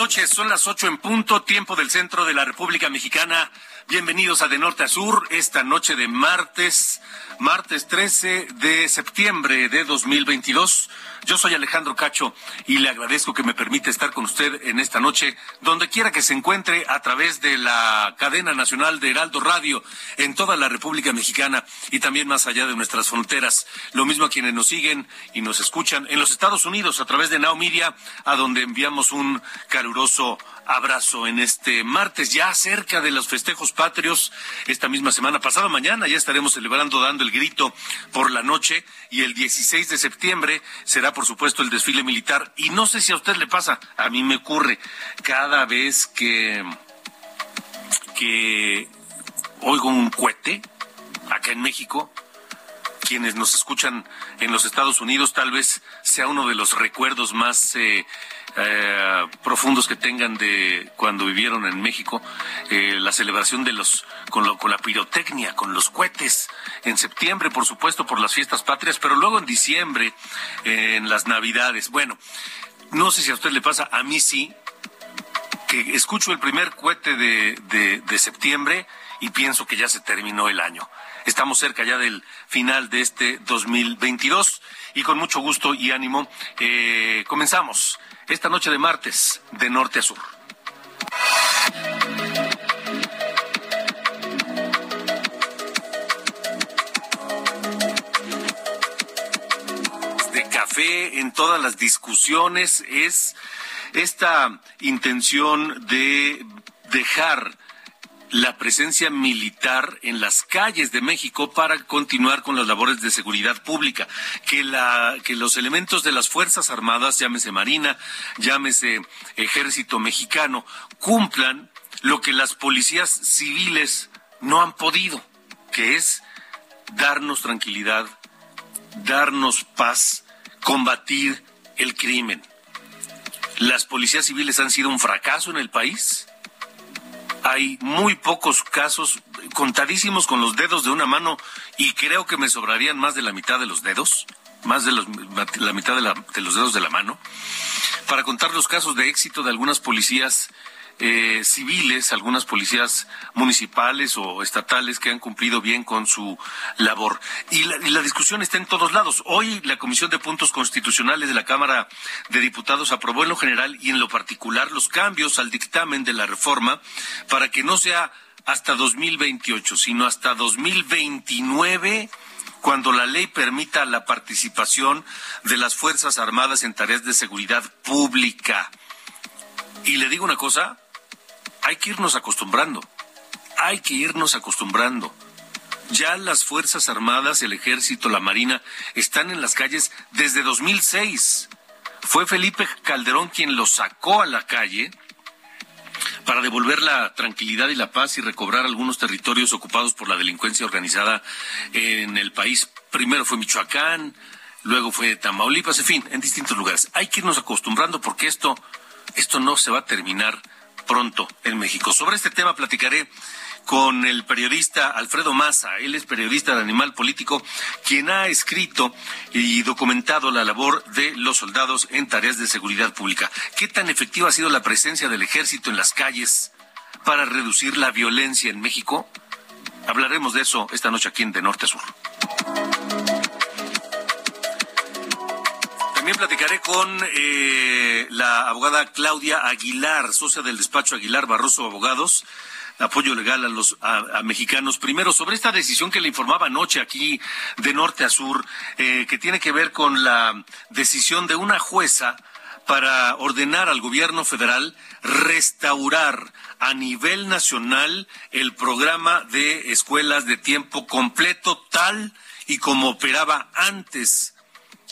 Noches, son las ocho en punto, tiempo del centro de la República Mexicana. Bienvenidos a De Norte a Sur, esta noche de martes, martes 13 de septiembre de 2022. Yo soy Alejandro Cacho y le agradezco que me permita estar con usted en esta noche, donde quiera que se encuentre a través de la cadena nacional de Heraldo Radio en toda la República Mexicana y también más allá de nuestras fronteras. Lo mismo a quienes nos siguen y nos escuchan en los Estados Unidos a través de Now Media, a donde enviamos un caluroso abrazo en este martes, ya cerca de los festejos patrios. Esta misma semana, pasada mañana, ya estaremos celebrando, dando el grito por la noche. Y el 16 de septiembre será, por supuesto, el desfile militar. Y no sé si a usted le pasa, a mí me ocurre cada vez que, que oigo un cohete acá en México quienes nos escuchan en los Estados Unidos tal vez sea uno de los recuerdos más eh, eh, profundos que tengan de cuando vivieron en México, eh, la celebración de los con, lo, con la pirotecnia, con los cohetes en septiembre, por supuesto, por las fiestas patrias, pero luego en diciembre, en las Navidades. Bueno, no sé si a usted le pasa, a mí sí, que escucho el primer cohete de, de septiembre y pienso que ya se terminó el año. Estamos cerca ya del final de este 2022 y con mucho gusto y ánimo eh, comenzamos esta noche de martes de norte a sur. De café en todas las discusiones es esta intención de dejar la presencia militar en las calles de México para continuar con las labores de seguridad pública, que la que los elementos de las Fuerzas Armadas, llámese Marina, llámese Ejército Mexicano, cumplan lo que las policías civiles no han podido, que es darnos tranquilidad, darnos paz, combatir el crimen. Las policías civiles han sido un fracaso en el país hay muy pocos casos, contadísimos con los dedos de una mano, y creo que me sobrarían más de la mitad de los dedos, más de la mitad de, de los dedos de la mano, para contar los casos de éxito de algunas policías eh, civiles, algunas policías municipales o estatales que han cumplido bien con su labor. Y la, y la, discusión está en todos lados. Hoy la Comisión de Puntos Constitucionales de la Cámara de Diputados aprobó en lo general y en lo particular los cambios al dictamen de la reforma para que no sea hasta 2028, sino hasta 2029 cuando la ley permita la participación de las Fuerzas Armadas en tareas de seguridad pública. Y le digo una cosa, hay que irnos acostumbrando, hay que irnos acostumbrando. Ya las Fuerzas Armadas, el Ejército, la Marina están en las calles desde 2006. Fue Felipe Calderón quien los sacó a la calle para devolver la tranquilidad y la paz y recobrar algunos territorios ocupados por la delincuencia organizada en el país. Primero fue Michoacán, luego fue Tamaulipas, en fin, en distintos lugares. Hay que irnos acostumbrando porque esto, esto no se va a terminar pronto en México. Sobre este tema platicaré con el periodista Alfredo Maza. Él es periodista de Animal Político, quien ha escrito y documentado la labor de los soldados en tareas de seguridad pública. ¿Qué tan efectiva ha sido la presencia del ejército en las calles para reducir la violencia en México? Hablaremos de eso esta noche aquí en De Norte a Sur. También platicaré con eh, la abogada Claudia Aguilar, socia del despacho Aguilar Barroso Abogados, apoyo legal a los a, mexicanos. Primero, sobre esta decisión que le informaba anoche aquí de norte a sur, eh, que tiene que ver con la decisión de una jueza para ordenar al gobierno federal restaurar a nivel nacional el programa de escuelas de tiempo completo tal y como operaba antes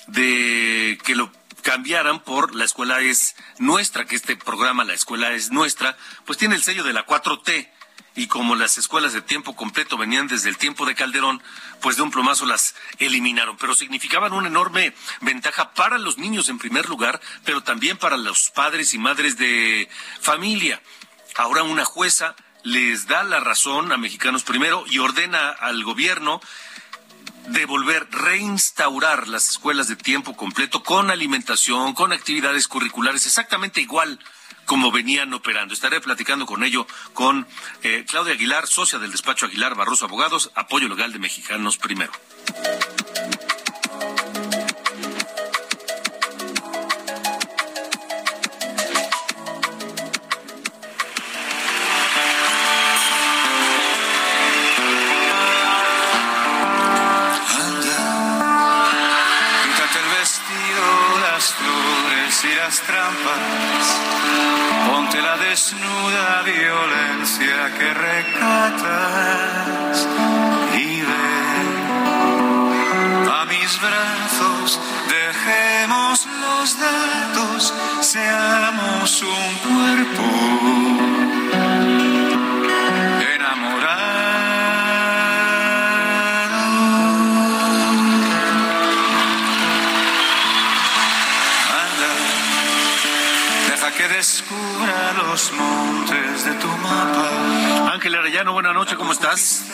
de que lo cambiaran por la escuela es nuestra, que este programa, la escuela es nuestra, pues tiene el sello de la 4T. Y como las escuelas de tiempo completo venían desde el tiempo de Calderón, pues de un plomazo las eliminaron. Pero significaban una enorme ventaja para los niños en primer lugar, pero también para los padres y madres de familia. Ahora una jueza les da la razón a Mexicanos Primero y ordena al gobierno devolver, reinstaurar las escuelas de tiempo completo con alimentación, con actividades curriculares, exactamente igual como venían operando. Estaré platicando con ello con eh, Claudia Aguilar, socia del despacho Aguilar Barroso Abogados, apoyo legal de Mexicanos Primero. Trampas. Ponte la desnuda violencia que recatas y ven a mis brazos. Dejemos los datos, seamos un cuerpo. Descubra los montes de tu mapa. Ángel Arellano, buenas noches, ¿cómo estás?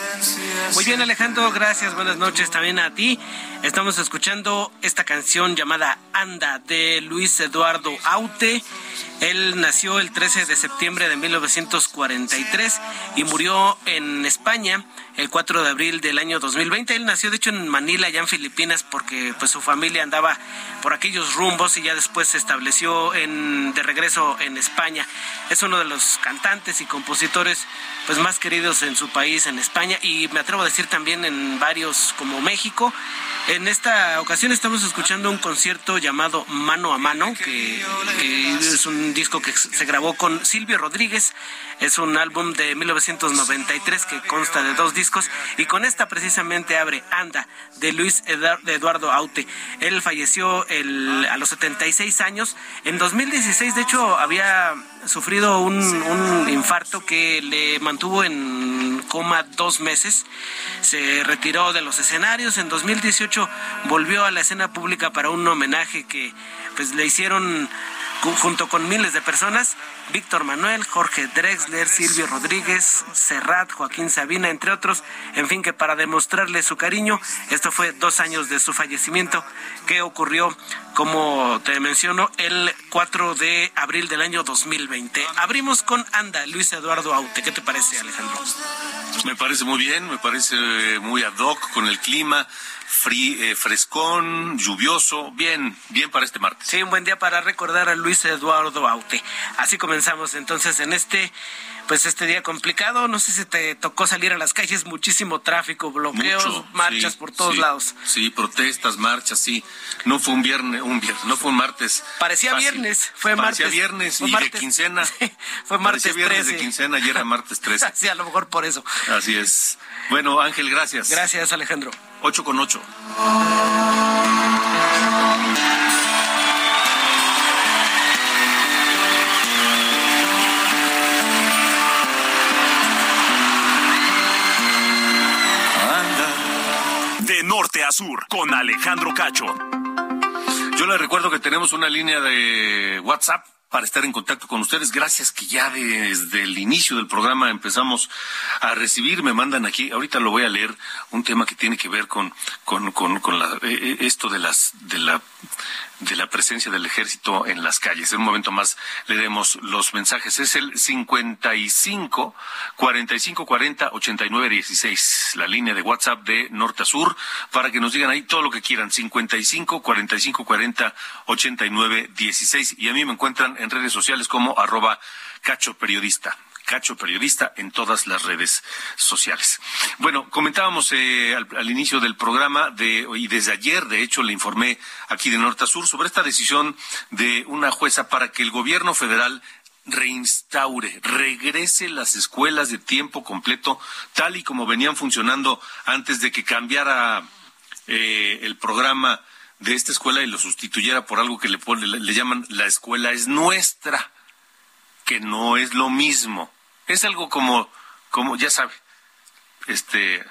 Muy bien, Alejandro, gracias, buenas noches también a ti. Estamos escuchando esta canción llamada Anda de Luis Eduardo Aute. Él nació el 13 de septiembre de 1943 y murió en España el 4 de abril del año 2020. Él nació de hecho en Manila, allá en Filipinas, porque pues su familia andaba por aquellos rumbos y ya después se estableció en, de regreso en España. Es uno de los cantantes y compositores pues más queridos en su país, en España, y me atrevo a decir también en varios como México. En esta ocasión estamos escuchando un concierto llamado Mano a Mano, que, que es un disco que se grabó con Silvio Rodríguez. Es un álbum de 1993 que consta de dos discos y con esta precisamente abre Anda de Luis Eduardo Aute. Él falleció el, a los 76 años. En 2016, de hecho, había sufrido un, un infarto que le mantuvo en coma dos meses. Se retiró de los escenarios. En 2018 volvió a la escena pública para un homenaje que pues le hicieron junto con miles de personas, Víctor Manuel, Jorge Drexler, Silvio Rodríguez, Serrat, Joaquín Sabina, entre otros, en fin, que para demostrarle su cariño, esto fue dos años de su fallecimiento, que ocurrió, como te menciono, el 4 de abril del año 2020. Abrimos con Anda, Luis Eduardo Aute. ¿Qué te parece, Alejandro? Me parece muy bien, me parece muy ad hoc con el clima. Eh, frescón, lluvioso, bien, bien para este martes. Sí, un buen día para recordar a Luis Eduardo Aute. Así comenzamos entonces en este pues este día complicado. No sé si te tocó salir a las calles, muchísimo tráfico, bloqueos, marchas por todos lados. Sí, protestas, marchas, sí. No fue un viernes, un viernes, no fue un martes. Parecía viernes, fue Parecía martes. viernes y de quincena. fue martes viernes de quincena y era martes 13. sí, a lo mejor por eso. Así es. Bueno, Ángel, gracias. Gracias, Alejandro. 8 con 8. De norte a sur, con Alejandro Cacho. Yo le recuerdo que tenemos una línea de WhatsApp para estar en contacto con ustedes. Gracias que ya desde el inicio del programa empezamos a recibir, me mandan aquí, ahorita lo voy a leer, un tema que tiene que ver con, con, con, con la, eh, eh, esto de las, de la de la presencia del ejército en las calles. En un momento más le demos los mensajes. Es el 55 45 40 89 16, la línea de WhatsApp de norte a sur, para que nos digan ahí todo lo que quieran. 55 45 40 89 16. Y a mí me encuentran en redes sociales como arroba cacho periodista. Cacho Periodista en todas las redes sociales. Bueno, comentábamos eh, al, inicio del programa de, y desde ayer, de hecho, le informé aquí de Norte a Sur sobre esta decisión de una jueza para que el gobierno federal reinstaure, regrese las escuelas de tiempo completo tal y como venían funcionando antes de que cambiara eh, el programa de esta escuela y lo sustituyera por algo que le, le llaman la escuela es nuestra, que no es lo mismo. Es algo como, como ya sabe, este,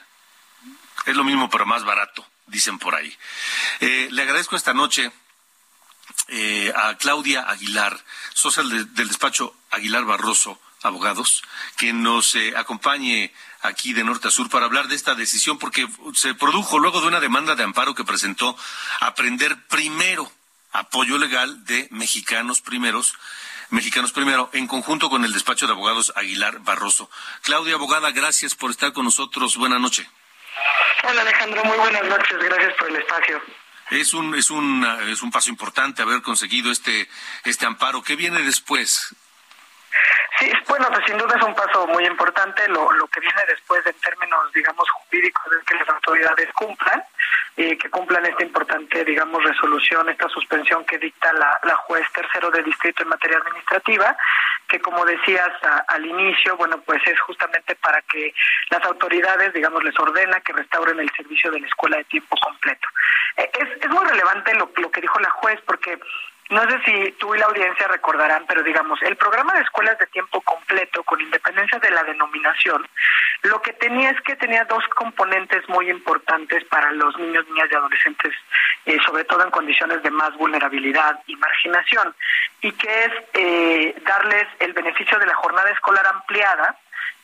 es lo mismo pero más barato, dicen por ahí. Eh, le agradezco esta noche eh, a Claudia Aguilar, social del despacho Aguilar Barroso, abogados, que nos eh, acompañe aquí de norte a sur para hablar de esta decisión, porque se produjo luego de una demanda de amparo que presentó Aprender Primero, apoyo legal de Mexicanos Primeros, Mexicanos Primero, en conjunto con el despacho de abogados Aguilar Barroso. Claudia Abogada, gracias por estar con nosotros. Buenas noches. Hola Alejandro, muy buenas noches. Gracias por el espacio. Es un, es un, es un paso importante haber conseguido este, este amparo. ¿Qué viene después? Sí, bueno, pues sin duda es un paso muy importante. Lo, lo que viene después en términos, digamos, jurídicos es que las autoridades cumplan, eh, que cumplan esta importante, digamos, resolución, esta suspensión que dicta la, la juez tercero de distrito en materia administrativa, que como decías al inicio, bueno, pues es justamente para que las autoridades, digamos, les ordena que restauren el servicio de la escuela de tiempo completo. Eh, es, es muy relevante lo, lo que dijo la juez porque no sé si tú y la audiencia recordarán, pero digamos, el programa de escuelas de tiempo completo, con independencia de la denominación, lo que tenía es que tenía dos componentes muy importantes para los niños, niñas y adolescentes, eh, sobre todo en condiciones de más vulnerabilidad y marginación, y que es eh, darles el beneficio de la jornada escolar ampliada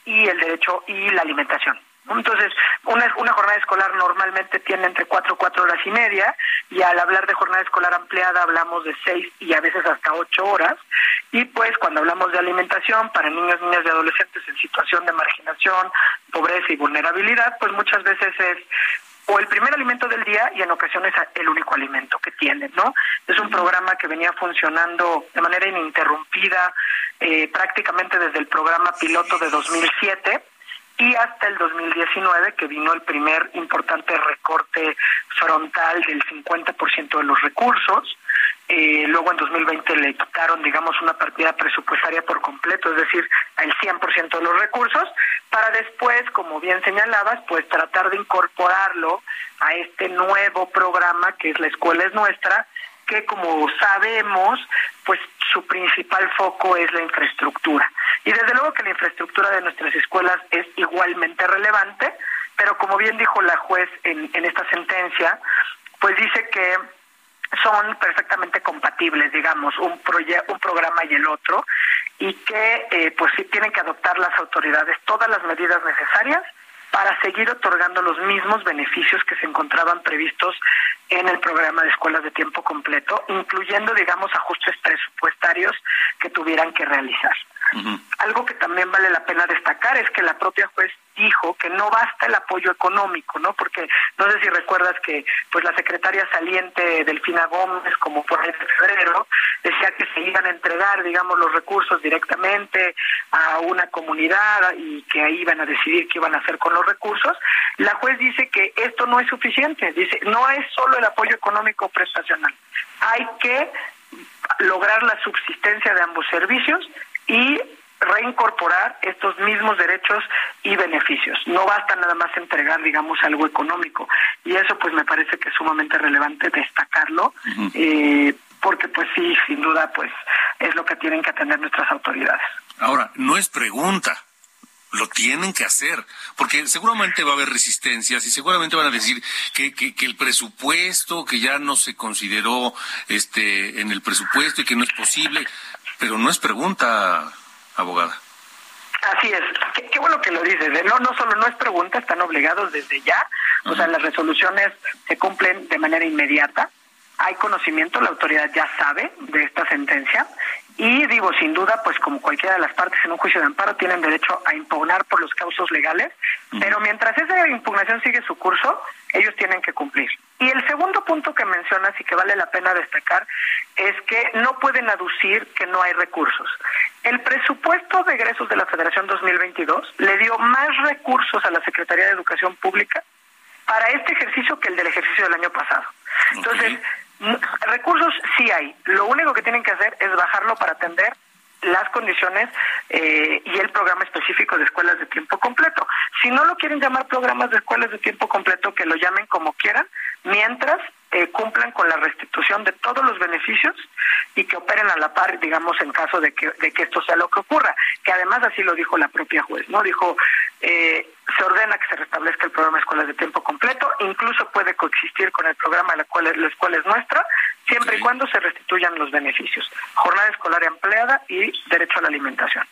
y el derecho y la alimentación. Entonces, una, una jornada escolar normalmente tiene entre cuatro, cuatro horas y media, y al hablar de jornada escolar ampliada hablamos de seis y a veces hasta ocho horas. Y pues cuando hablamos de alimentación para niños, niñas y adolescentes en situación de marginación, pobreza y vulnerabilidad, pues muchas veces es o el primer alimento del día y en ocasiones el único alimento que tienen, ¿no? Es un programa que venía funcionando de manera ininterrumpida eh, prácticamente desde el programa piloto de 2007 y hasta el 2019 que vino el primer importante recorte frontal del 50% de los recursos. Eh, luego en 2020 le quitaron, digamos, una partida presupuestaria por completo, es decir, el 100% de los recursos, para después, como bien señalabas, pues tratar de incorporarlo a este nuevo programa que es La Escuela es Nuestra, que como sabemos, pues su principal foco es la infraestructura. Y desde luego que la infraestructura de nuestras escuelas es igualmente relevante, pero como bien dijo la juez en, en esta sentencia, pues dice que son perfectamente compatibles, digamos, un, un programa y el otro, y que eh, pues sí tienen que adoptar las autoridades todas las medidas necesarias para seguir otorgando los mismos beneficios que se encontraban previstos en el programa de escuelas de tiempo completo, incluyendo, digamos, ajustes presupuestarios que tuvieran que realizar. Algo que también vale la pena destacar es que la propia juez dijo que no basta el apoyo económico, ¿no? Porque no sé si recuerdas que pues la secretaria saliente Delfina Gómez, como por ahí de febrero, decía que se iban a entregar, digamos, los recursos directamente a una comunidad y que ahí iban a decidir qué iban a hacer con los recursos. La juez dice que esto no es suficiente, dice, no es solo el apoyo económico prestacional, hay que lograr la subsistencia de ambos servicios y reincorporar estos mismos derechos y beneficios. No basta nada más entregar, digamos, algo económico. Y eso pues me parece que es sumamente relevante destacarlo, eh, porque pues sí, sin duda, pues es lo que tienen que atender nuestras autoridades. Ahora, no es pregunta, lo tienen que hacer, porque seguramente va a haber resistencias y seguramente van a decir que, que, que, el presupuesto, que ya no se consideró este en el presupuesto y que no es posible pero no es pregunta, abogada. Así es. Qué, bueno que lo dices. ¿eh? No, no solo no es pregunta, están obligados desde ya. O sea, las resoluciones se cumplen de manera inmediata. Hay conocimiento, la autoridad ya sabe de esta sentencia y digo, sin duda, pues como cualquiera de las partes en un juicio de amparo tienen derecho a impugnar por los causos legales, pero mientras esa impugnación sigue su curso, ellos tienen que cumplir. Y el segundo punto que mencionas y que vale la pena destacar es que no pueden aducir que no hay recursos. El presupuesto de egresos de la Federación 2022 le dio más recursos a la Secretaría de Educación Pública para este ejercicio que el del ejercicio del año pasado. Entonces, recursos sí hay. Lo único que tienen que hacer es bajarlo para atender las condiciones eh, y el programa específico de escuelas de tiempo completo. Si no lo quieren llamar programas de escuelas de tiempo completo, que lo llamen como quieran, mientras eh, cumplan con la restitución de todos los beneficios y que operen a la par, digamos, en caso de que, de que esto sea lo que ocurra. Que además así lo dijo la propia juez, ¿no? Dijo, eh, se ordena que se restablezca el programa de escuelas de tiempo completo, incluso puede coexistir con el programa la cual, la escuela es nuestra, siempre y cuando se restituyan los beneficios. Jornada escolar empleada y derecho a la alimentación.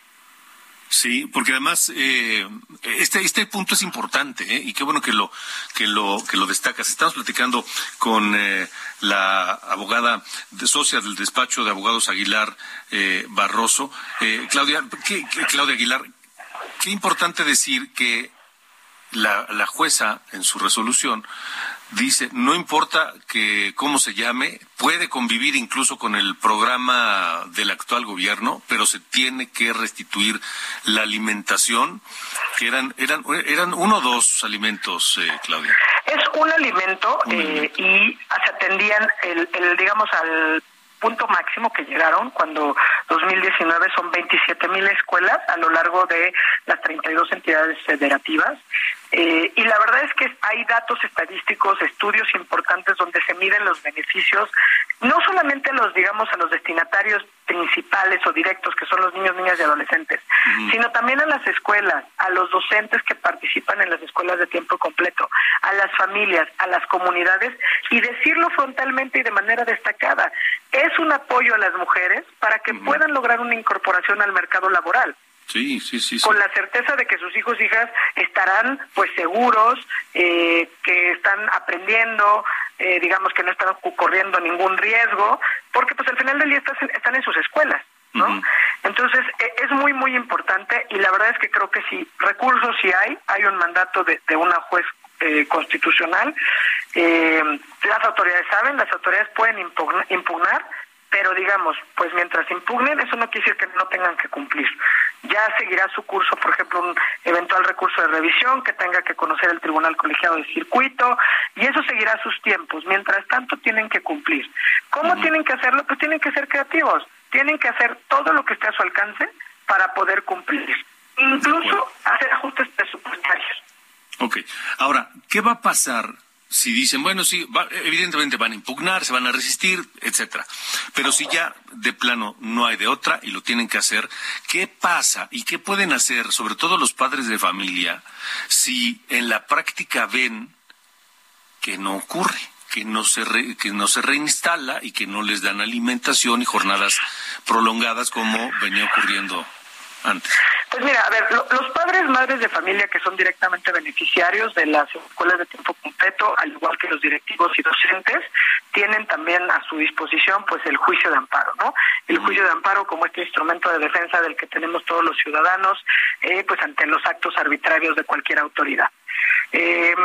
Sí, porque además eh, este este punto es importante ¿eh? y qué bueno que lo que lo que lo destacas. Estamos platicando con eh, la abogada de socia del despacho de abogados Aguilar eh, Barroso, eh, Claudia ¿qué, Claudia Aguilar. Qué importante decir que la, la jueza en su resolución dice, no importa que cómo se llame, puede convivir incluso con el programa del actual gobierno, pero se tiene que restituir la alimentación, que eran eran eran uno o dos alimentos, eh, Claudia. Es un alimento, eh, y se atendían el, el digamos al punto máximo que llegaron cuando 2019 son 27 mil escuelas a lo largo de las 32 entidades federativas. Eh, y la verdad es que hay datos estadísticos, estudios importantes donde se miden los beneficios, no solamente los, digamos, a los destinatarios principales o directos, que son los niños, niñas y adolescentes, sino también a las escuelas, a los docentes que participan en las escuelas de tiempo completo, a las familias, a las comunidades, y decirlo frontalmente y de manera destacada, es un apoyo a las mujeres para que puedan lograr una incorporación al mercado laboral. Sí, sí, sí, Con la certeza de que sus hijos e hijas estarán pues seguros, eh, que están aprendiendo, eh, digamos que no están corriendo ningún riesgo, porque pues al final del día están, en sus escuelas. ¿no? Entonces, e, es muy, muy importante y la verdad es que creo que si recursos sí hay, hay un mandato de, de una juez eh, constitucional. Eh, las autoridades saben, las autoridades pueden impugnar, pero digamos, pues mientras impugnen, eso no quiere decir que no tengan que cumplir. Ya seguirá su curso, por ejemplo, un eventual recurso de revisión que tenga que conocer el Tribunal Colegiado de Circuito, y eso seguirá sus tiempos. Mientras tanto, tienen que cumplir. ¿Cómo tienen que hacerlo? Pues tienen que ser creativos, tienen que hacer todo lo que esté a su alcance para poder cumplir, incluso hacer ajustes presupuestarios. Ok, ahora, ¿qué va a pasar si dicen, bueno, sí, evidentemente van a impugnar, se van a resistir, etcétera. Pero si ya de plano no hay de otra y lo tienen que hacer, ¿qué pasa y qué pueden hacer, sobre todo los padres de familia, si en la práctica ven que no ocurre? que no se que no se reinstala y que no les dan alimentación y jornadas prolongadas como venía ocurriendo antes. Pues mira, a ver, los padres, madres de familia que son directamente beneficiarios de las escuelas de tiempo completo, al igual que los directivos y docentes, tienen también a su disposición pues el juicio de amparo, ¿no? El juicio de amparo como este instrumento de defensa del que tenemos todos los ciudadanos, eh, pues ante los actos arbitrarios de cualquier autoridad. Eh,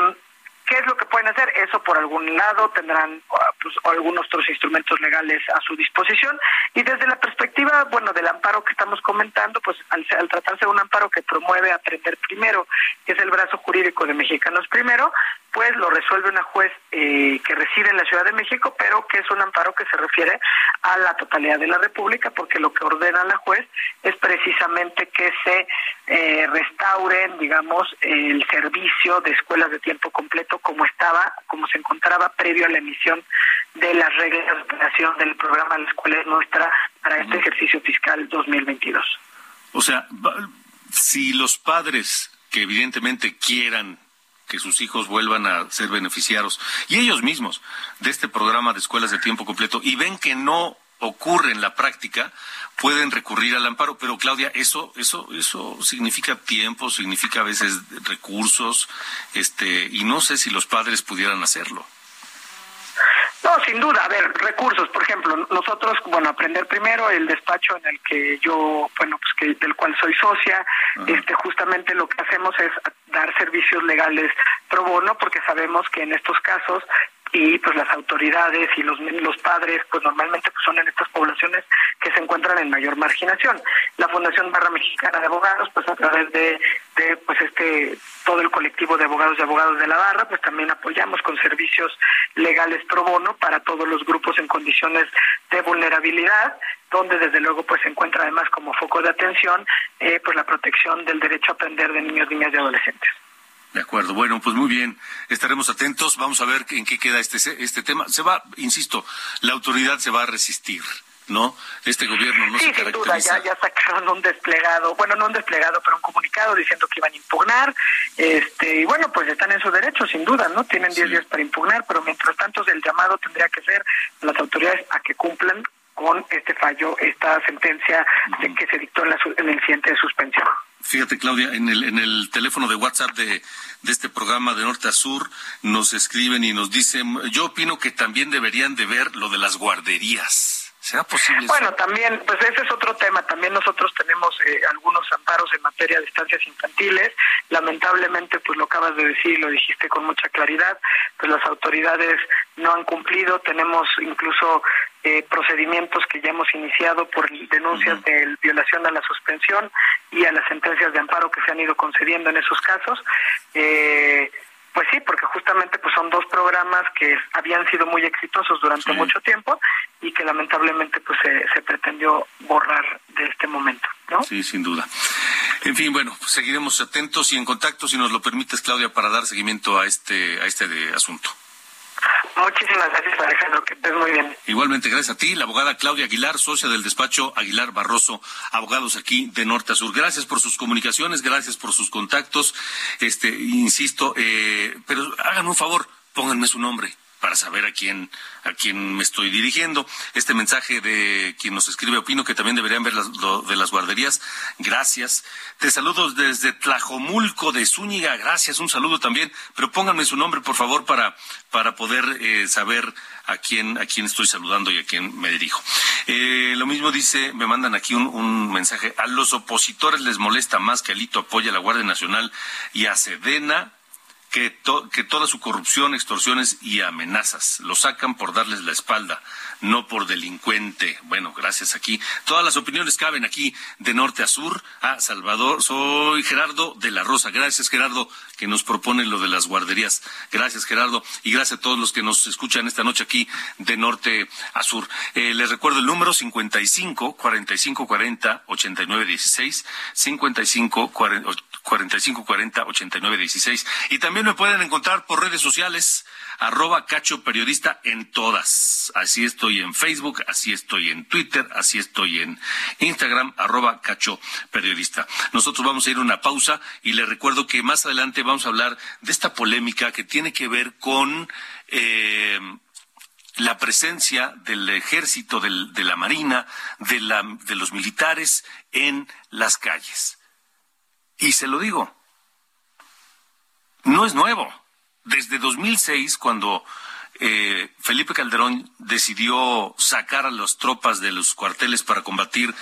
¿Qué es lo que pueden hacer? Eso por algún lado tendrán ah, pues, algunos otros instrumentos legales a su disposición y desde la perspectiva, bueno, del amparo que estamos comentando, pues al, tratarse de un amparo que promueve aprender primero, que es el brazo jurídico de Mexicanos Primero, pues lo resuelve una juez eh, que reside en la Ciudad de México, pero que es un amparo que se refiere a la totalidad de la República, porque lo que ordena la juez es precisamente que se eh, restauren, digamos, el servicio de escuelas de tiempo completo como estaba, como se encontraba previo a la emisión de las reglas de operación del programa La Escuela Nuestra para este ejercicio fiscal 2022. O sea, si los padres que evidentemente quieran que sus hijos vuelvan a ser beneficiarios y ellos mismos de este programa de escuelas de tiempo completo y ven que no ocurre en la práctica, pueden recurrir al amparo. Pero Claudia, eso, eso, eso significa tiempo, significa a veces recursos, este, y no sé si los padres pudieran hacerlo. No, sin duda. A ver, recursos, por ejemplo, nosotros, bueno, aprender primero el despacho en el que yo, bueno, pues que del cual soy socia, este, justamente lo que hacemos es dar servicios legales pro bono, porque sabemos que en estos casos y pues las autoridades y los los padres pues normalmente pues son en estas poblaciones que se encuentran en mayor marginación. La Fundación Barra Mexicana de Abogados pues a través de, de pues este todo el colectivo de abogados y abogados de la barra pues también apoyamos con servicios legales pro bono para todos los grupos en condiciones de vulnerabilidad donde desde luego pues se encuentra además como foco de atención eh, pues la protección del derecho a aprender de niños niñas y adolescentes de acuerdo. Bueno, pues muy bien. Estaremos atentos. Vamos a ver en qué queda este, este tema. Se va, insisto, la autoridad se va a resistir. ¿no? Este gobierno no sí, se caracteriza. sin duda, ya, ya sacaron un desplegado, bueno, no un desplegado, pero un comunicado diciendo que iban a impugnar, este, y bueno, pues están en su derecho, sin duda, ¿no? Tienen 10 días para impugnar, pero mientras tanto el llamado tendría que ser las autoridades a que cumplan con este fallo, esta sentencia que se dictó en, la, en el incidente de suspensión. Fíjate, Claudia, en el, en el teléfono de WhatsApp de, de este programa de norte a sur nos escriben y nos dicen, yo opino que también deberían de ver lo de las guarderías. ¿Será posible? Bueno, también, pues ese es otro tema. También nosotros tenemos eh, algunos amparos en materia de estancias infantiles. Lamentablemente, pues lo acabas de decir, lo dijiste con mucha claridad, pues las autoridades no han cumplido. Tenemos incluso eh, procedimientos que ya hemos iniciado por denuncias de violación a la suspensión y a las sentencias de amparo que se han ido concediendo en esos casos. Eh, pues sí, porque justamente pues son dos programas que habían sido muy exitosos durante mucho tiempo y que lamentablemente pues se, pretendió borrar de este momento, ¿no? Sí, sin duda. En fin, bueno, pues seguiremos atentos y en contacto, si nos lo permites, Claudia, para dar seguimiento a este a este de asunto. Muchísimas gracias, Alejandro, que estés muy bien. Igualmente, gracias a ti, la abogada Claudia Aguilar, socia del despacho Aguilar Barroso, abogados aquí de norte a sur. Gracias por sus comunicaciones, gracias por sus contactos. Este, insisto, eh, pero hagan un favor, pónganme su nombre para saber a quién a quién me estoy dirigiendo. Este mensaje de quien nos escribe opino que también deberían ver las, lo de las guarderías. Gracias. Te saludo desde Tlajomulco de Zúñiga. Gracias. Un saludo también. Pero pónganme su nombre, por favor, para para poder eh, saber a quién a quién estoy saludando y a quién me dirijo. Eh, lo mismo dice, me mandan aquí un, un mensaje. A los opositores les molesta más que Alito apoye a la Guardia Nacional y a Sedena que, que toda su corrupción, extorsiones y amenazas lo sacan por darles la espalda, no por delincuente. Bueno, gracias aquí. Todas las opiniones caben aquí de norte a sur. A Salvador, soy Gerardo de la Rosa. Gracias, Gerardo, que nos propone lo de las guarderías. Gracias, Gerardo. Y gracias a todos los que nos escuchan esta noche aquí de norte a sur. Eh, les recuerdo el número 55 45 40 89 16 55 40 4540 8916 y también me pueden encontrar por redes sociales arroba cacho periodista en todas. Así estoy en Facebook, así estoy en Twitter, así estoy en Instagram, arroba cacho periodista. Nosotros vamos a ir a una pausa y les recuerdo que más adelante vamos a hablar de esta polémica que tiene que ver con eh, la presencia del ejército, de la marina, de, la, de los militares en las calles. Y se lo digo, no es nuevo. Desde 2006, cuando eh, Felipe Calderón decidió sacar a las tropas de los cuarteles para combatir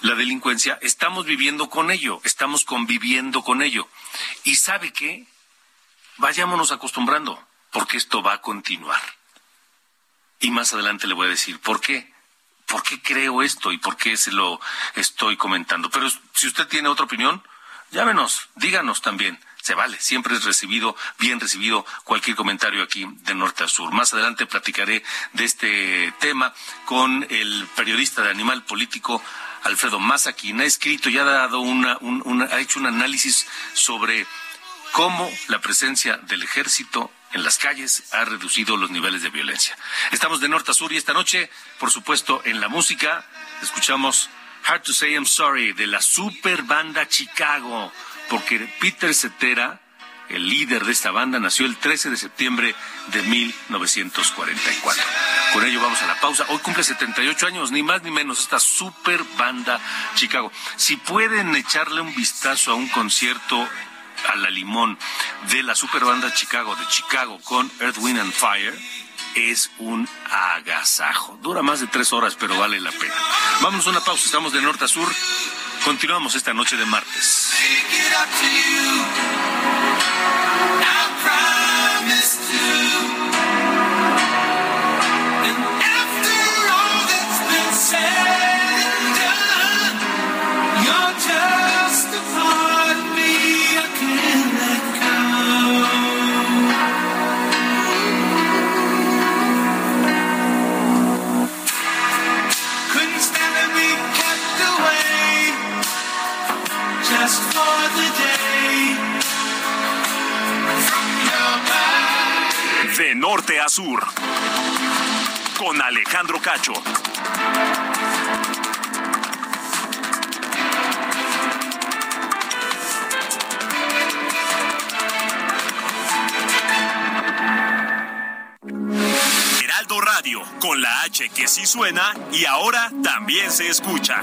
la delincuencia, estamos viviendo con ello, estamos conviviendo con ello. Y sabe qué, vayámonos acostumbrando, porque esto va a continuar. Y más adelante le voy a decir por qué. ¿Por qué creo esto y por qué se lo estoy comentando? Pero si usted tiene otra opinión, llámenos, díganos también. Se vale, siempre es recibido, bien recibido cualquier comentario aquí de norte a sur. Más adelante platicaré de este tema con el periodista de Animal Político Alfredo Massa, quien ha escrito y ha dado una, ha hecho un análisis sobre cómo la presencia del ejército en las calles ha reducido los niveles de violencia. Estamos de norte a sur y esta noche, por supuesto, en la música escuchamos Hard to Say I'm Sorry de la super banda Chicago, porque Peter Cetera, el líder de esta banda, nació el 13 de septiembre de 1944. Con ello vamos a la pausa. Hoy cumple 78 años, ni más ni menos, esta super banda Chicago. Si pueden echarle un vistazo a un concierto a la limón de la super banda Chicago de Chicago con Earth, Wind and Fire, es un agasajo. Dura más de tres horas, pero vale la pena. Vamos a una pausa, estamos de norte a sur. Continuamos esta noche de martes. Sur. Con Alejandro Cacho. Heraldo Radio, con la H que sí suena y ahora también se escucha.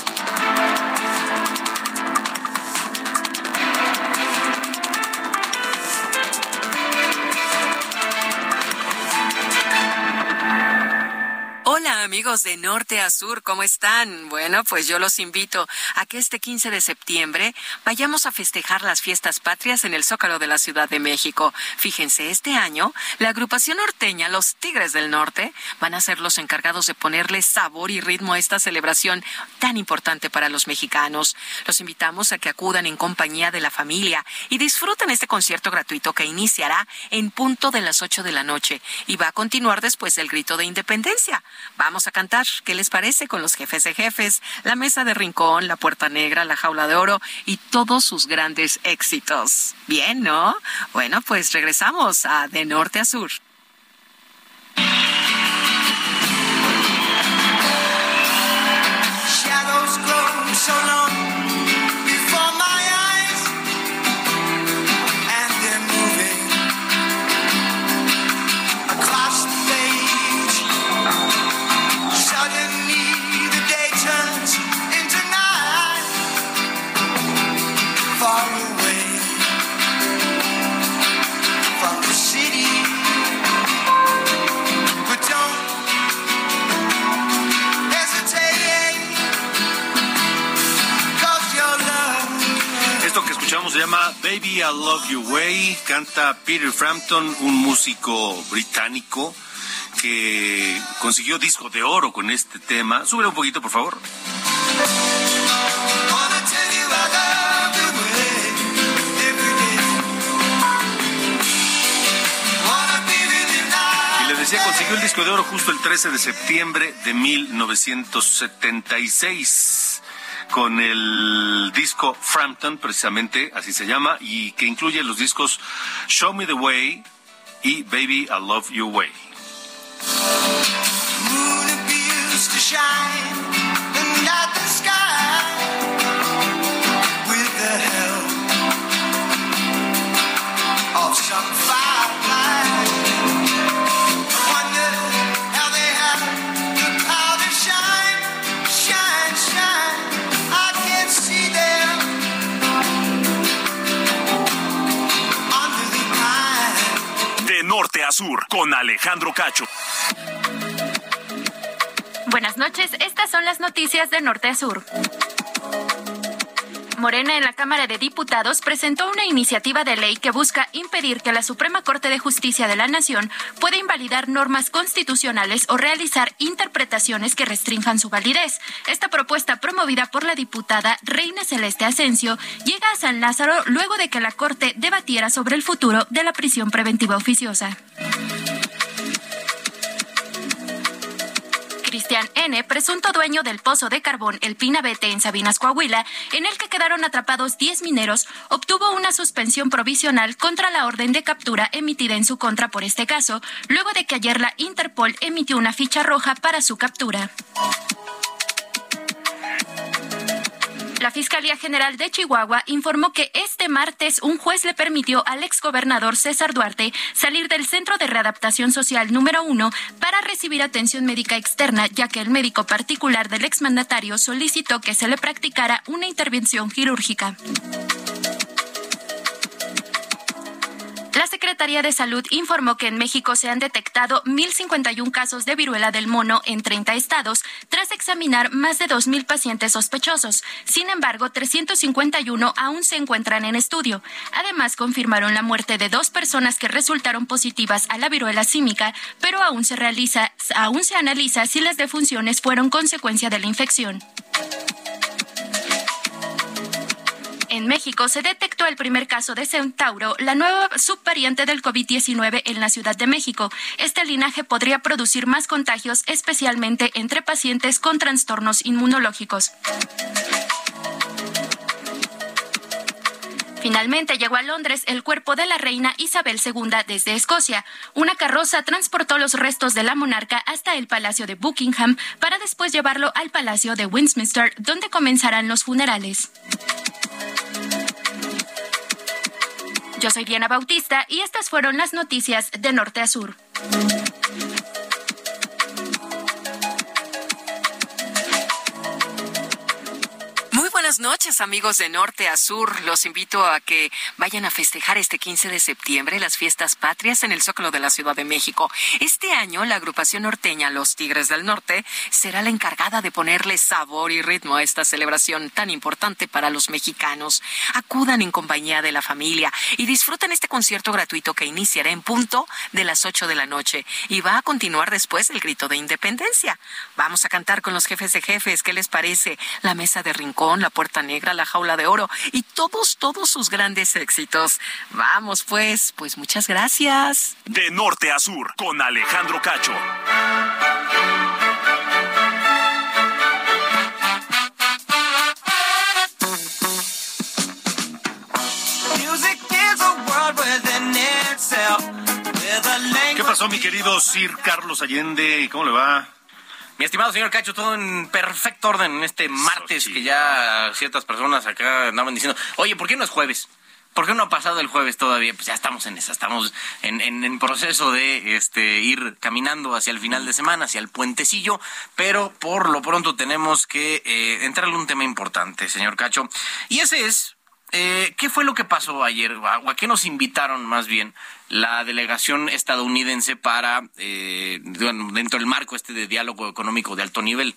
Amigos de norte a sur, ¿cómo están? Bueno, pues yo los invito a que este 15 de septiembre vayamos a festejar las fiestas patrias en el Zócalo de la Ciudad de México. Fíjense, este año la agrupación norteña Los Tigres del Norte van a ser los encargados de ponerle sabor y ritmo a esta celebración tan importante para los mexicanos. Los invitamos a que acudan en compañía de la familia y disfruten este concierto gratuito que iniciará en punto de las 8 de la noche y va a continuar después del grito de independencia. Vamos a cantar, ¿qué les parece? Con los jefes de jefes, la mesa de rincón, la puerta negra, la jaula de oro y todos sus grandes éxitos. Bien, ¿no? Bueno, pues regresamos a De Norte a Sur. Peter Frampton, un músico británico que consiguió disco de oro con este tema. Súbele un poquito, por favor. Y le decía, consiguió el disco de oro justo el 13 de septiembre de 1976 con el disco Frampton, precisamente así se llama, y que incluye los discos Show Me the Way y Baby I Love Your Way. A Sur con Alejandro Cacho. Buenas noches, estas son las noticias de Norte a Sur. Morena en la Cámara de Diputados presentó una iniciativa de ley que busca impedir que la Suprema Corte de Justicia de la Nación pueda invalidar normas constitucionales o realizar interpretaciones que restrinjan su validez. Esta propuesta promovida por la diputada Reina Celeste Asensio llega a San Lázaro luego de que la Corte debatiera sobre el futuro de la prisión preventiva oficiosa. Cristian N., presunto dueño del pozo de carbón El Pinabete en Sabinas, Coahuila, en el que quedaron atrapados 10 mineros, obtuvo una suspensión provisional contra la orden de captura emitida en su contra por este caso, luego de que ayer la Interpol emitió una ficha roja para su captura. La Fiscalía General de Chihuahua informó que este martes un juez le permitió al exgobernador César Duarte salir del Centro de Readaptación Social número uno para recibir atención médica externa, ya que el médico particular del exmandatario solicitó que se le practicara una intervención quirúrgica. Secretaría de Salud informó que en México se han detectado 1.051 casos de viruela del mono en 30 estados, tras examinar más de 2.000 pacientes sospechosos. Sin embargo, 351 aún se encuentran en estudio. Además, confirmaron la muerte de dos personas que resultaron positivas a la viruela símica, pero aún se realiza, aún se analiza si las defunciones fueron consecuencia de la infección. En México se detectó el primer caso de Centauro, la nueva subvariante del COVID-19 en la Ciudad de México. Este linaje podría producir más contagios, especialmente entre pacientes con trastornos inmunológicos. Finalmente llegó a Londres el cuerpo de la reina Isabel II desde Escocia. Una carroza transportó los restos de la monarca hasta el Palacio de Buckingham para después llevarlo al Palacio de Westminster, donde comenzarán los funerales. Yo soy Diana Bautista y estas fueron las noticias de Norte a Sur. Noches, amigos de norte a sur. Los invito a que vayan a festejar este 15 de septiembre las fiestas patrias en el Zócalo de la Ciudad de México. Este año, la agrupación norteña Los Tigres del Norte será la encargada de ponerle sabor y ritmo a esta celebración tan importante para los mexicanos. Acudan en compañía de la familia y disfruten este concierto gratuito que iniciará en punto de las 8 de la noche y va a continuar después el grito de independencia. Vamos a cantar con los jefes de jefes. ¿Qué les parece? La mesa de rincón la Puerta Negra, La Jaula de Oro y todos, todos sus grandes éxitos. Vamos pues, pues muchas gracias. De norte a sur, con Alejandro Cacho. ¿Qué pasó, mi querido Sir Carlos Allende? ¿Cómo le va? Mi estimado señor Cacho, todo en perfecto orden en este martes que ya ciertas personas acá andaban diciendo, oye, ¿por qué no es jueves? ¿Por qué no ha pasado el jueves todavía? Pues ya estamos en esa, estamos en, en, en, proceso de este, ir caminando hacia el final de semana, hacia el puentecillo, pero por lo pronto tenemos que eh, entrarle un tema importante, señor Cacho. Y ese es, eh, ¿qué fue lo que pasó ayer? ¿O a qué nos invitaron más bien la delegación estadounidense para, eh, dentro del marco este de diálogo económico de alto nivel.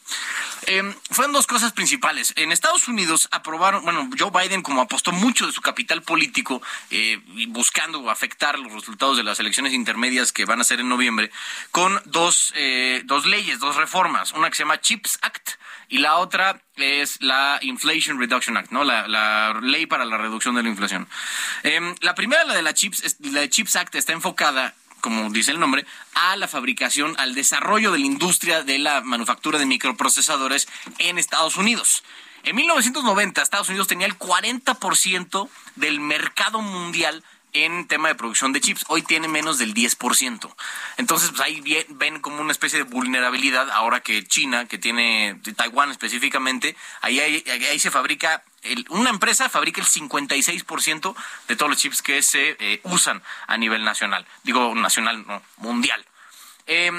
Eh, fueron dos cosas principales. En Estados Unidos aprobaron, bueno, Joe Biden como apostó mucho de su capital político eh, buscando afectar los resultados de las elecciones intermedias que van a ser en noviembre, con dos, eh, dos leyes, dos reformas, una que se llama CHIPS Act y la otra es la Inflation Reduction Act, ¿no? La, ley para la reducción de la inflación. Eh, la primera, la de la CHIPS, la de CHIPS Act está enfocada como dice el nombre, a la fabricación, al desarrollo de la industria de la manufactura de microprocesadores en Estados Unidos. En 1990, Estados Unidos tenía el 40% del mercado mundial en tema de producción de chips. Hoy tiene menos del 10%. Entonces, pues ahí ven como una especie de vulnerabilidad ahora que China, que tiene Taiwán específicamente, ahí, ahí, se fabrica, una empresa fabrica el 56% de todos los chips que se eh, usan a nivel nacional. Digo nacional, no, mundial. Eh,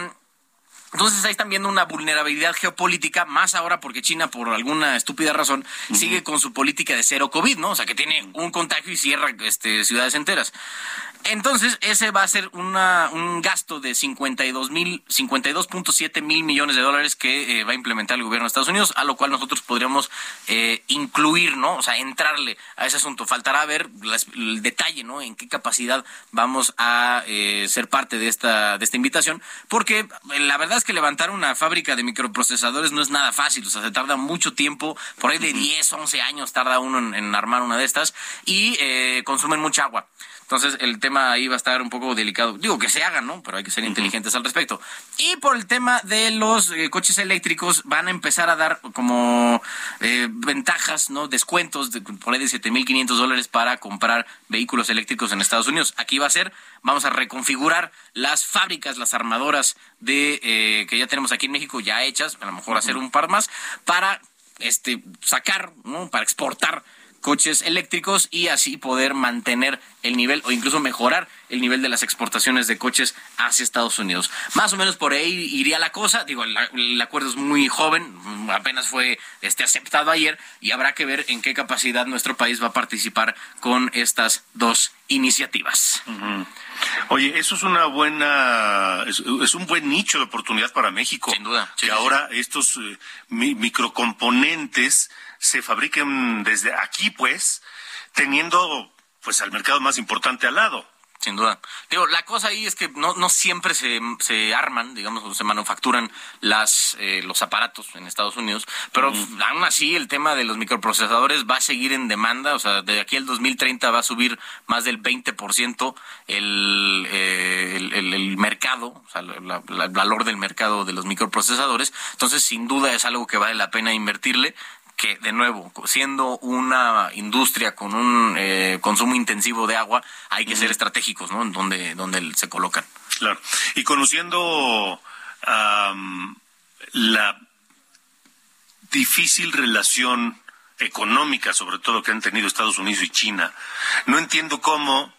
entonces ahí están viendo una vulnerabilidad geopolítica, más ahora porque China, por alguna estúpida razón, sigue con su política de cero COVID, ¿no? O sea, que tiene un contagio y cierra este, ciudades enteras. Entonces, ese va a ser una, un gasto de 52 mil, 52.7 mil millones de dólares que eh, va a implementar el gobierno de Estados Unidos, a lo cual nosotros podríamos eh, incluir, ¿no? O sea, entrarle a ese asunto. Faltará ver el detalle, ¿no? En qué capacidad vamos a eh, ser parte de esta, de esta invitación, porque la verdad es que levantar una fábrica de microprocesadores no es nada fácil, o sea, se tarda mucho tiempo, por ahí de 10, 11 años tarda uno en, en armar una de estas y consumen mucha agua. Entonces el tema ahí va a estar un poco delicado. Digo que se hagan, ¿no? Pero hay que ser inteligentes al respecto. Y por el tema de los eh, coches eléctricos, van a empezar a dar como eh, ventajas, ¿no? Descuentos de, por ahí de 7.500 dólares para comprar vehículos eléctricos en Estados Unidos. Aquí va a ser, vamos a reconfigurar las fábricas, las armadoras de eh, que ya tenemos aquí en México ya hechas, a lo mejor hacer un par más, para este sacar, ¿no? Para exportar coches eléctricos y así poder mantener el nivel o incluso mejorar el nivel de las exportaciones de coches hacia Estados Unidos. Más o menos por ahí iría la cosa. Digo, el, acuerdo es muy joven, apenas fue este, aceptado ayer y habrá que ver en qué capacidad nuestro país va a participar con estas dos iniciativas. Oye, eso es una buena, es, un buen nicho de oportunidad para México. Sin duda. que ahora estos eh, microcomponentes se fabriquen desde aquí, pues, teniendo pues al mercado más importante al lado. Sin duda. Digo, la cosa ahí es que no, no siempre se, se arman, digamos, o se manufacturan las, eh, los aparatos en Estados Unidos, pero aún así el tema de los microprocesadores va a seguir en demanda, o sea, de aquí al 2030 va a subir más del 20% el, eh, el, el, el, mercado, o sea, el valor del mercado de los microprocesadores, entonces sin duda es algo que vale la pena invertirle que, de nuevo, siendo una industria con un eh, consumo intensivo de agua, hay que ser estratégicos, ¿no? En donde, donde se colocan. Claro. Y conociendo la difícil relación económica, sobre todo, que han tenido Estados Unidos y China, no entiendo cómo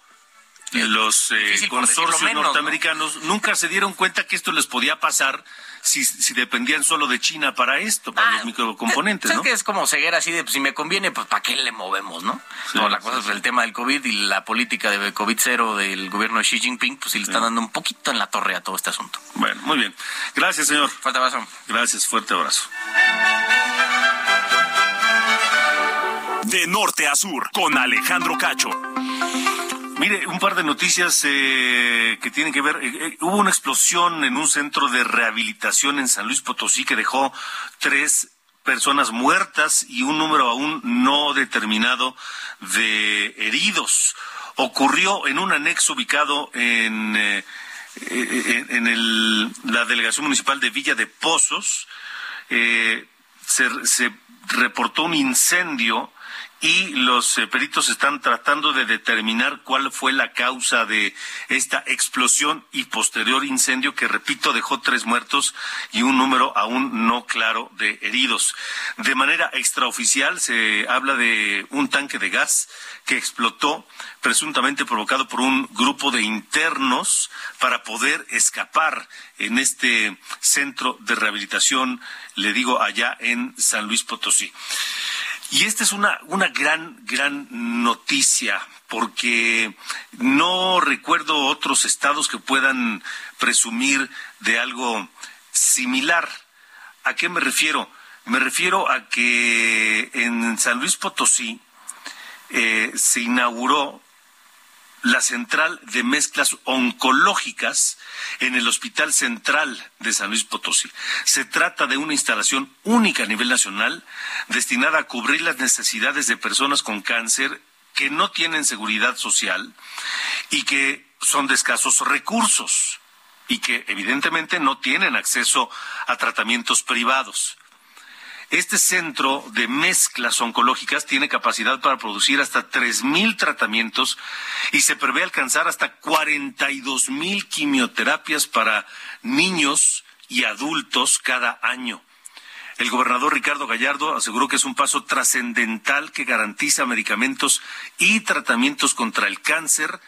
los eh, consorcios norteamericanos nunca se dieron cuenta que esto les podía pasar si, si dependían solo de China para esto, para los ah, microcomponentes, ¿no? que es como ceguera así de, pues, si me conviene, pues ¿para qué le movemos, no? no, la cosa es el tema del COVID y la política de COVID cero del gobierno de Xi Jinping, pues sí le está dando un poquito en la torre a todo este asunto. Bueno, muy bien. Gracias, señor. Fuerte abrazo. Gracias, fuerte abrazo. De norte a sur, con Alejandro Cacho. Mire, un par de noticias eh, que tienen que ver. Eh, eh, hubo una explosión en un centro de rehabilitación en San Luis Potosí que dejó tres personas muertas y un número aún no determinado de heridos. Ocurrió en un anexo ubicado en, en el, la delegación municipal de Villa de Pozos. se, se reportó un incendio y los eh, peritos están tratando de determinar cuál fue la causa de esta explosión y posterior incendio que, repito, dejó tres muertos y un número aún no claro de heridos. De manera extraoficial se habla de un tanque de gas que explotó presuntamente provocado por un grupo de internos para poder escapar en este centro de rehabilitación, le digo, allá en San Luis Potosí. Y esta es una, una gran, gran noticia, porque no recuerdo otros estados que puedan presumir de algo similar. ¿A qué me refiero? Me refiero a que en San Luis Potosí eh, se inauguró la central de mezclas oncológicas en el Hospital Central de San Luis Potosí. Se trata de una instalación única a nivel nacional destinada a cubrir las necesidades de personas con cáncer que no tienen seguridad social y que son de escasos recursos y que evidentemente no tienen acceso a tratamientos privados. Este centro de mezclas oncológicas tiene capacidad para producir hasta 3.000 tratamientos y se prevé alcanzar hasta 42.000 quimioterapias para niños y adultos cada año. El gobernador Ricardo Gallardo aseguró que es un paso trascendental que garantiza medicamentos y tratamientos contra el cáncer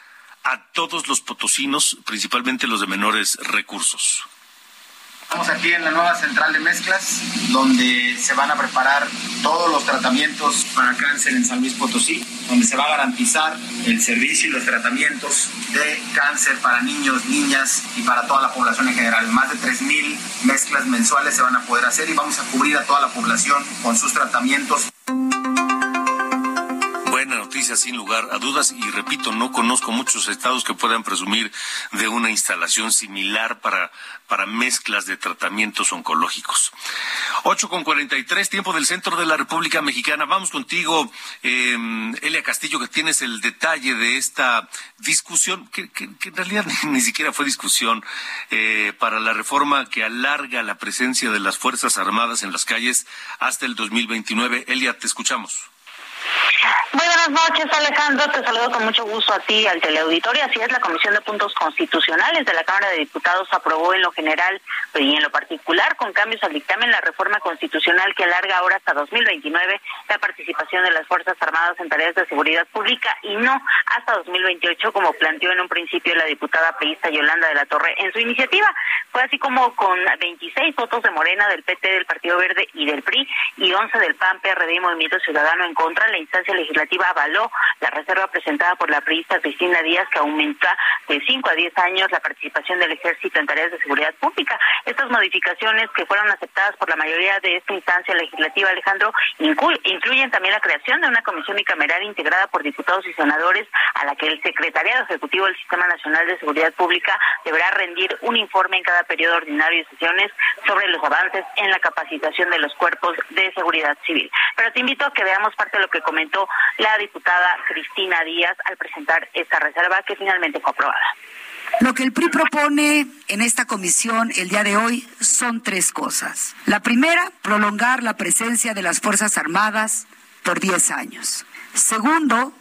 a todos los potosinos, principalmente los de menores recursos. Estamos aquí en la nueva central de mezclas, donde se van a preparar todos los tratamientos para cáncer en San Luis Potosí, donde se va a garantizar el servicio y los tratamientos de cáncer para niños, niñas y para toda la población en general. Más de 3.000 mezclas mensuales se van a poder hacer y vamos a cubrir a toda la población con sus tratamientos sin lugar a dudas y repito, no conozco muchos estados que puedan presumir de una instalación similar para, para mezclas de tratamientos oncológicos. 8 con 43, tiempo del centro de la República Mexicana. Vamos contigo, eh, Elia Castillo, que tienes el detalle de esta discusión, que en realidad ni siquiera fue discusión, eh, para la reforma que alarga la presencia de las Fuerzas Armadas en las calles hasta el 2029. Elia, te escuchamos. Muy buenas noches, Alejandro. Te saludo con mucho gusto a ti, al teleauditorio. Así es, la Comisión de Puntos Constitucionales de la Cámara de Diputados aprobó en lo general y en lo particular, con cambios al dictamen, la reforma constitucional que alarga ahora hasta 2029 la participación de las Fuerzas Armadas en tareas de seguridad pública y no hasta 2028, como planteó en un principio la diputada priista Yolanda de la Torre en su iniciativa. Fue así como con 26 votos de Morena, del PT, del Partido Verde y del PRI y 11 del PAN, PRD y Movimiento Ciudadano en contra, la instancia legislativa avaló la reserva presentada por la priista Cristina Díaz que aumenta de 5 a 10 años la participación del ejército en tareas de seguridad pública. Estas modificaciones que fueron aceptadas por la mayoría de esta instancia legislativa, Alejandro, incluyen también la creación de una comisión bicameral integrada por diputados y senadores a la que el Secretariado Ejecutivo del Sistema Nacional de Seguridad Pública deberá rendir un informe en cada periodo ordinario de sesiones sobre los avances en la capacitación de los cuerpos de seguridad civil. Pero te invito a que veamos parte de lo que comentó la diputada Cristina Díaz al presentar esta reserva que finalmente fue aprobada. Lo que el PRI propone en esta comisión el día de hoy son tres cosas. La primera, prolongar la presencia de las Fuerzas Armadas por 10 años. Segundo,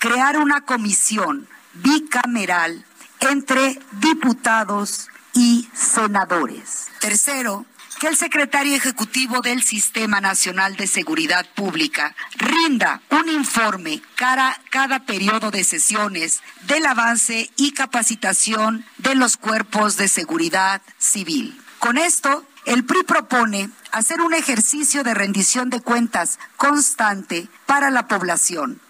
crear una comisión bicameral entre diputados y senadores. Tercero, que el secretario ejecutivo del Sistema Nacional de Seguridad Pública rinda un informe cada, cada periodo de sesiones del avance y capacitación de los cuerpos de seguridad civil. Con esto, el PRI propone hacer un ejercicio de rendición de cuentas constante para la población.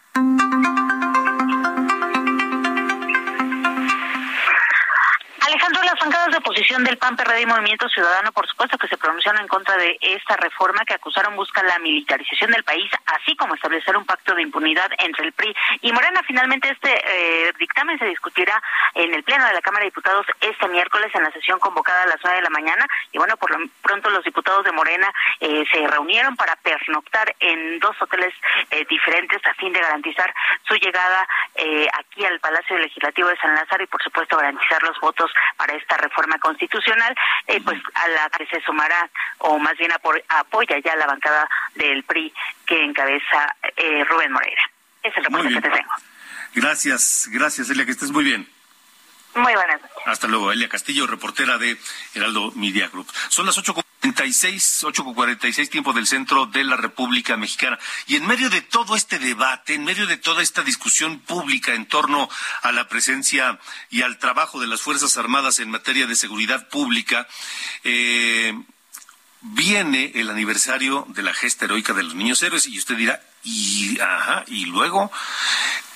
De oposición del PAN, PRD y Movimiento Ciudadano, por supuesto que se pronunciaron en contra de esta reforma que acusaron busca la militarización del país, así como establecer un pacto de impunidad entre el PRI y Morena. Finalmente, este eh, dictamen se discutirá en el Pleno de la Cámara de Diputados este miércoles en la sesión convocada a las nueve de la mañana. Y bueno, por lo pronto los diputados de Morena eh, se reunieron para pernoctar en dos hoteles eh, diferentes a fin de garantizar su llegada aquí al Palacio Legislativo de San Lázaro y, por supuesto, garantizar los votos para esta reforma constitucional, eh, pues a la que se sumará, o más bien apoya ya la bancada del PRI que encabeza eh, Rubén Moreira. Es el reporte que te tengo. Gracias, gracias, Elia, que estés muy bien. Muy buenas Hasta luego, Elia Castillo, reportera de Heraldo Media Group. Son las 8.46, 8.46 tiempo del centro de la República Mexicana. Y en medio de todo este debate, en medio de toda esta discusión pública en torno a la presencia y al trabajo de las Fuerzas Armadas en materia de seguridad pública, eh, viene el aniversario de la gesta heroica de los niños héroes y usted dirá, y, luego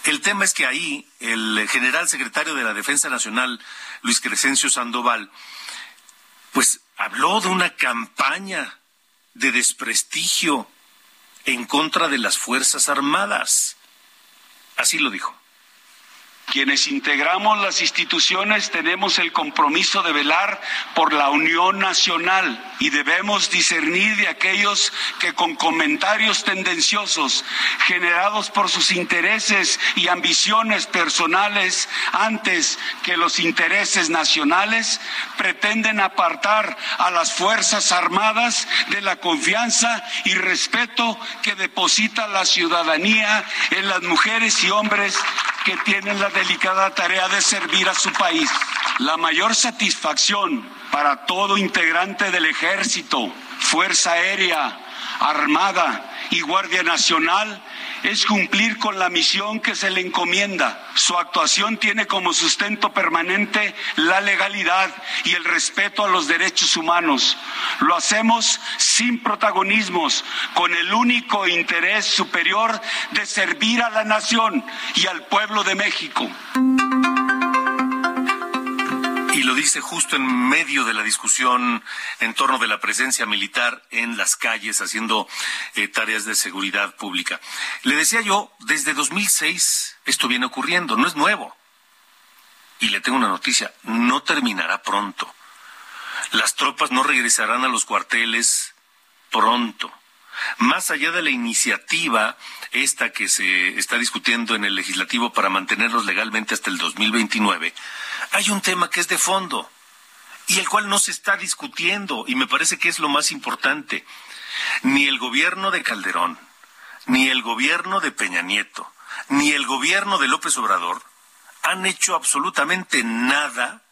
el tema es que ahí el general secretario de la Defensa Nacional, Luis Crescencio Sandoval, pues habló de una campaña de desprestigio en contra de las Fuerzas Armadas. Así lo dijo. Quienes integramos las instituciones tenemos el compromiso de velar por la unión nacional y debemos discernir de aquellos que con comentarios tendenciosos generados por sus intereses y ambiciones personales antes que los intereses nacionales pretenden apartar a las Fuerzas Armadas de la confianza y respeto que deposita la ciudadanía en las mujeres y hombres que tienen la delicada tarea de servir a su país. La mayor satisfacción para todo integrante del ejército Fuerza Aérea, Armada y Guardia Nacional es cumplir con la misión que se le encomienda. Su actuación tiene como sustento permanente la legalidad y el respeto a los derechos humanos. Lo hacemos sin protagonismos, con el único interés superior de servir a la nación y al pueblo de México lo dice justo en medio de la discusión en torno de la presencia militar en las calles haciendo eh, tareas de seguridad pública. Le decía yo, desde 2006 esto viene ocurriendo, no es nuevo. Y le tengo una noticia, no terminará pronto. Las tropas no regresarán a los cuarteles pronto. Más allá de la iniciativa esta que se está discutiendo en el legislativo para mantenerlos legalmente hasta el 2029, hay un tema que es de fondo y el cual no se está discutiendo y me parece que es lo más importante. Ni el gobierno de Calderón, ni el gobierno de Peña Nieto, ni el gobierno de López Obrador han hecho absolutamente nada,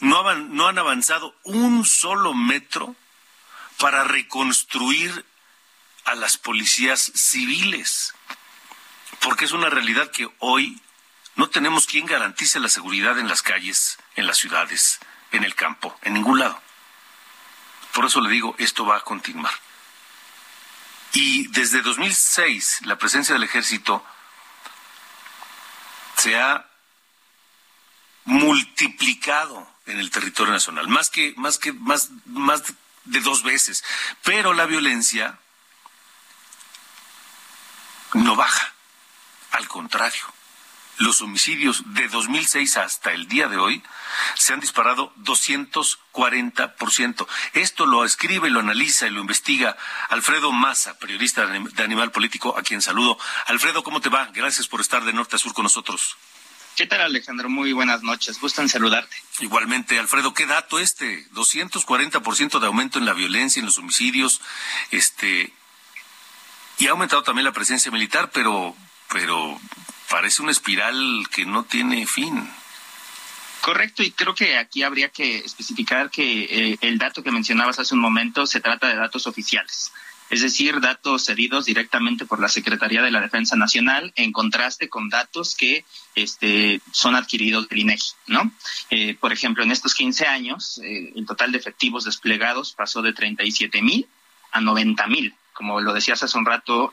no no han avanzado un solo metro para reconstruir a las policías civiles. Porque es una realidad que hoy no tenemos quien garantice la seguridad en las calles, en las ciudades, en el campo, en ningún lado. Por eso le digo, esto va a continuar. Y desde 2006 la presencia del ejército se ha multiplicado en el territorio nacional, más que más que más más de dos veces, pero la violencia no baja, al contrario los homicidios de 2006 hasta el día de hoy se han disparado 240%. Esto lo escribe, lo analiza y lo investiga Alfredo Massa, periodista de Animal Político, a quien saludo. Alfredo, ¿cómo te va? Gracias por estar de norte a sur con nosotros. ¿Qué tal, Alejandro? Muy buenas noches. Gusto en saludarte. Igualmente, Alfredo, ¿qué dato este? 240% de aumento en la violencia, en los homicidios, este, y ha aumentado también la presencia militar, pero, pero parece una espiral que no tiene fin. Correcto, y creo que aquí habría que especificar que eh, el dato que mencionabas hace un momento se trata de datos oficiales, es decir, datos cedidos directamente por la Secretaría de la Defensa Nacional en contraste con datos que este, son adquiridos del INEGI, ¿no? Eh, por ejemplo, en estos 15 años, eh, el total de efectivos desplegados pasó de 37 mil a 90 mil. Como lo decías hace un rato,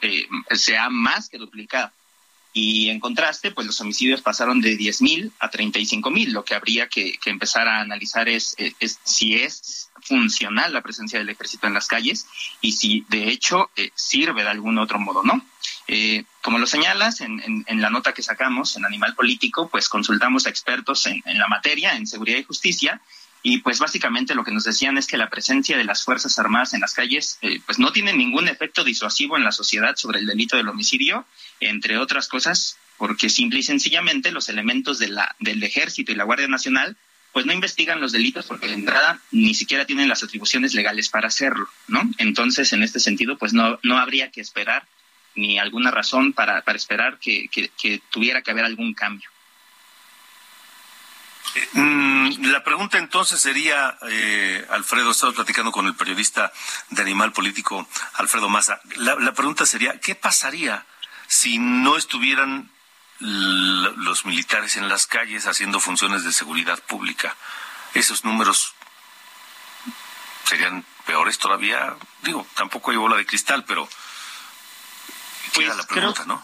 se ha más que duplicado. Y en contraste, pues los homicidios pasaron de 10.000 a 35.000. Lo que habría que, empezar a analizar es, si es funcional la presencia del ejército en las calles y si de hecho eh, sirve de algún otro modo, ¿no? Eh, como lo señalas en, la nota que sacamos en Animal Político, pues consultamos a expertos en, la materia, en seguridad y justicia, y pues básicamente lo que nos decían es que la presencia de las Fuerzas Armadas en las calles eh, pues no tiene ningún efecto disuasivo en la sociedad sobre el delito del homicidio, entre otras cosas porque simple y sencillamente los elementos de la, del ejército y la Guardia Nacional pues no investigan los delitos porque de entrada ni siquiera tienen las atribuciones legales para hacerlo, ¿no? Entonces, en este sentido, pues no, no habría que esperar ni alguna razón para, para esperar que, que tuviera que haber algún cambio. Mm, la pregunta entonces sería, eh, Alfredo, estamos platicando con el periodista de Animal Político, Alfredo Maza. La, pregunta sería, ¿qué pasaría si no estuvieran los militares en las calles haciendo funciones de seguridad pública? Esos números serían peores todavía. Digo, tampoco hay bola de cristal, pero pues, la pregunta, ¿no?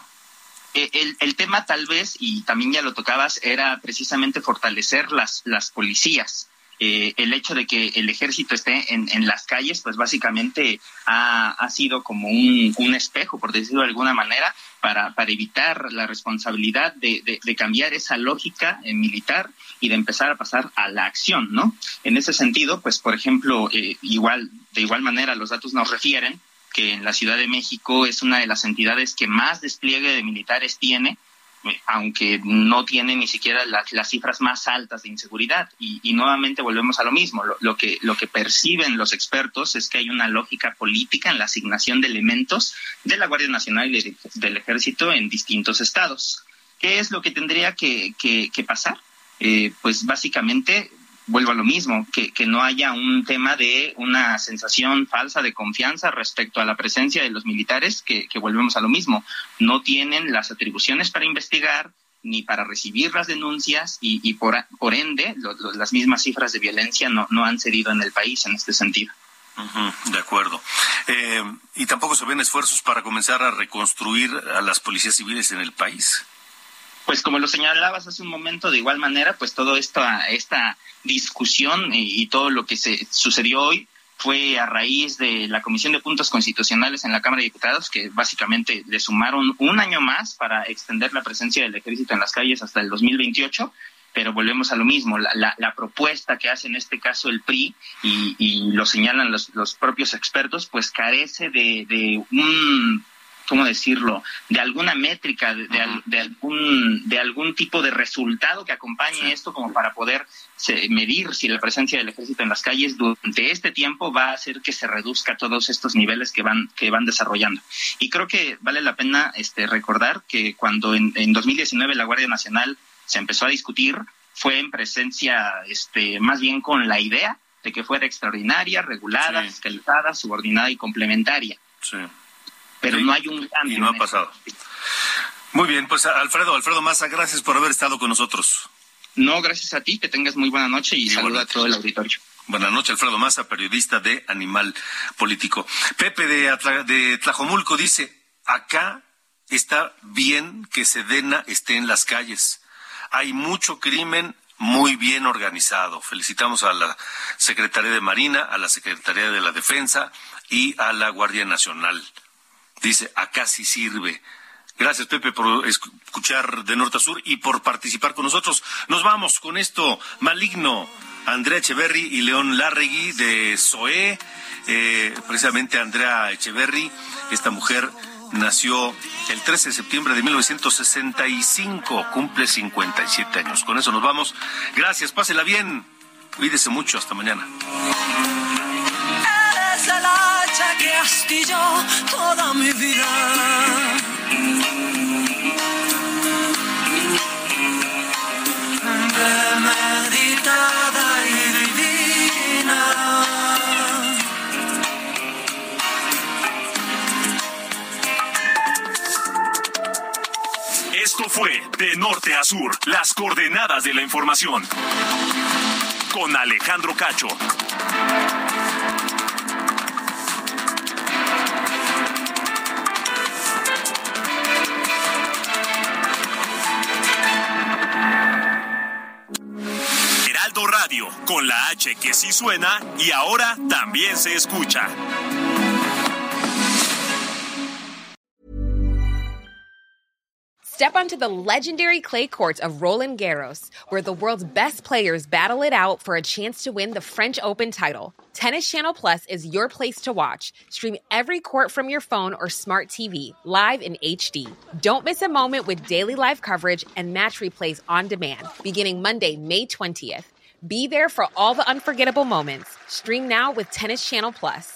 Eh, el, tema tal vez, y también ya lo tocabas, era precisamente fortalecer las, las policías. Eh, el hecho de que el ejército esté en, en las calles, pues básicamente ha, ha sido como un, un, espejo, por decirlo de alguna manera, para, para evitar la responsabilidad de, de, cambiar esa lógica eh, militar y de empezar a pasar a la acción, ¿no? En ese sentido, pues, por ejemplo, igual, de igual manera, los datos nos refieren que en la Ciudad de México es una de las entidades que más despliegue de militares tiene, eh, aunque no tiene ni siquiera las, cifras más altas de inseguridad. Y, nuevamente volvemos a lo mismo. Lo, que, lo que perciben los expertos es que hay una lógica política en la asignación de elementos de la Guardia Nacional y del Ejército en distintos estados. ¿Qué es lo que tendría que, pasar? Eh, pues básicamente vuelvo a lo mismo, que, que no haya un tema de una sensación falsa de confianza respecto a la presencia de los militares, que, que volvemos a lo mismo. No tienen las atribuciones para investigar, ni para recibir las denuncias y, y por, por ende las mismas cifras de violencia no, no han cedido en el país en este sentido. de acuerdo. Eh, y tampoco se ven esfuerzos para comenzar a reconstruir a las policías civiles en el país. Pues como lo señalabas hace un momento, de igual manera, pues toda esta, esta discusión y, todo lo que se sucedió hoy fue a raíz de la Comisión de Puntos Constitucionales en la Cámara de Diputados, que básicamente le sumaron un año más para extender la presencia del ejército en las calles hasta el 2028 pero volvemos a lo mismo, la, la, la, propuesta que hace en este caso el PRI, y, y lo señalan los, los, propios expertos, pues carece de, de, un ¿cómo decirlo?, de alguna métrica, de, de, de, algún, de algún tipo de resultado que acompañe sí. esto como para poder se, medir si la presencia del ejército en las calles durante este tiempo va a hacer que se reduzca todos estos niveles que van, que van desarrollando. Y creo que vale la pena este, recordar que cuando en, en 2019 la Guardia Nacional se empezó a discutir, fue en presencia este, más bien con la idea de que fuera extraordinaria, regulada, sí. fiscalizada, subordinada y complementaria. Sí pero sí, no hay un cambio. Y no ha pasado. Muy bien, pues Alfredo, Alfredo Maza, gracias por haber estado con nosotros. No, gracias a ti, que tengas muy buena noche y, y saluda a todo el auditorio. Buenas noches, Alfredo Maza, periodista de Animal Político. Pepe de, Atla, de Tlajomulco dice, acá está bien que Sedena esté en las calles. Hay mucho crimen muy bien organizado. Felicitamos a la Secretaría de Marina, a la Secretaría de la Defensa y a la Guardia Nacional. Dice, acá sí sirve. Gracias, Pepe, por escuchar de norte a sur y por participar con nosotros. Nos vamos con esto, maligno. Andrea Echeverry y León Larregui de SOE. Eh, precisamente Andrea Echeverry, esta mujer nació el 13 de septiembre de 1965, cumple 57 años. Con eso nos vamos. Gracias, pásela bien. Cuídese mucho, hasta mañana. Hacha que astilló toda mi vida. Premeditada y divina. Esto fue De Norte a Sur, las coordenadas de la información. Con Alejandro Cacho. Con la H que sí suena y ahora también se escucha. Step onto the legendary clay courts of Roland Garros, where the world's best players battle it out for a chance to win the French Open title. Tennis Channel Plus is your place to watch. Stream every court from your phone or smart TV, live in HD. Don't miss a moment with daily live coverage and match replays on demand, beginning Monday, May 20th. Be there for all the unforgettable moments. Stream now with Tennis Channel Plus.